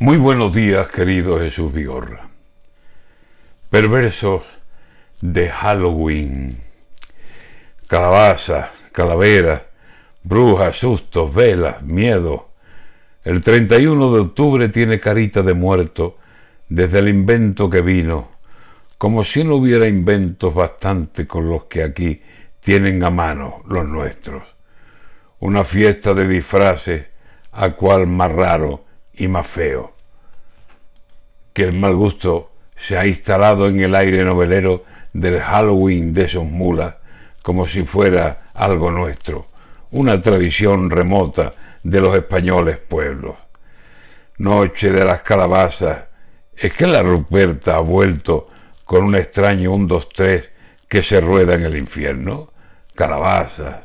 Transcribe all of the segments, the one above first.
Muy buenos días, querido Jesús Vigorra. Perversos de Halloween. Calabazas, calaveras, brujas, sustos, velas, miedo. El 31 de octubre tiene carita de muerto desde el invento que vino, como si no hubiera inventos bastante con los que aquí tienen a mano los nuestros. Una fiesta de disfraces, a cual más raro y más feo. Que el mal gusto se ha instalado en el aire novelero del Halloween de esos mulas, como si fuera algo nuestro, una tradición remota de los españoles pueblos. Noche de las calabazas, es que la Ruperta ha vuelto con un extraño un, dos, tres que se rueda en el infierno. Calabazas,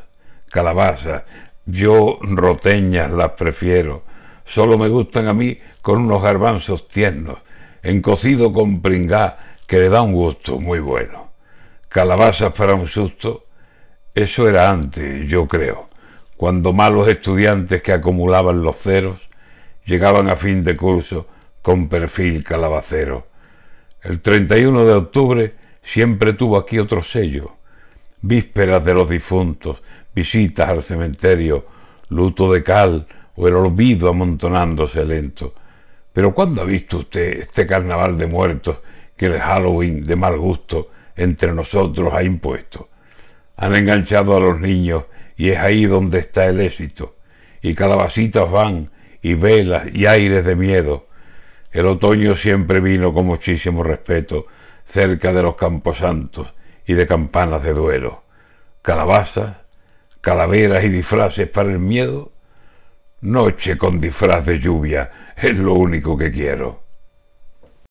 calabazas, yo roteñas las prefiero, solo me gustan a mí con unos garbanzos tiernos, en cocido con pringá, que le da un gusto muy bueno. Calabazas para un susto, eso era antes, yo creo, cuando malos estudiantes que acumulaban los ceros llegaban a fin de curso con perfil calabacero. El 31 de octubre siempre tuvo aquí otro sello, vísperas de los difuntos, visitas al cementerio, luto de cal o el olvido amontonándose lento. Pero ¿cuándo ha visto usted este carnaval de muertos que el Halloween de mal gusto entre nosotros ha impuesto? Han enganchado a los niños y es ahí donde está el éxito. Y calabacitas van y velas y aires de miedo. El otoño siempre vino con muchísimo respeto cerca de los camposantos y de campanas de duelo. Calabazas, calaveras y disfraces para el miedo? Noche con disfraz de lluvia es lo único que quiero.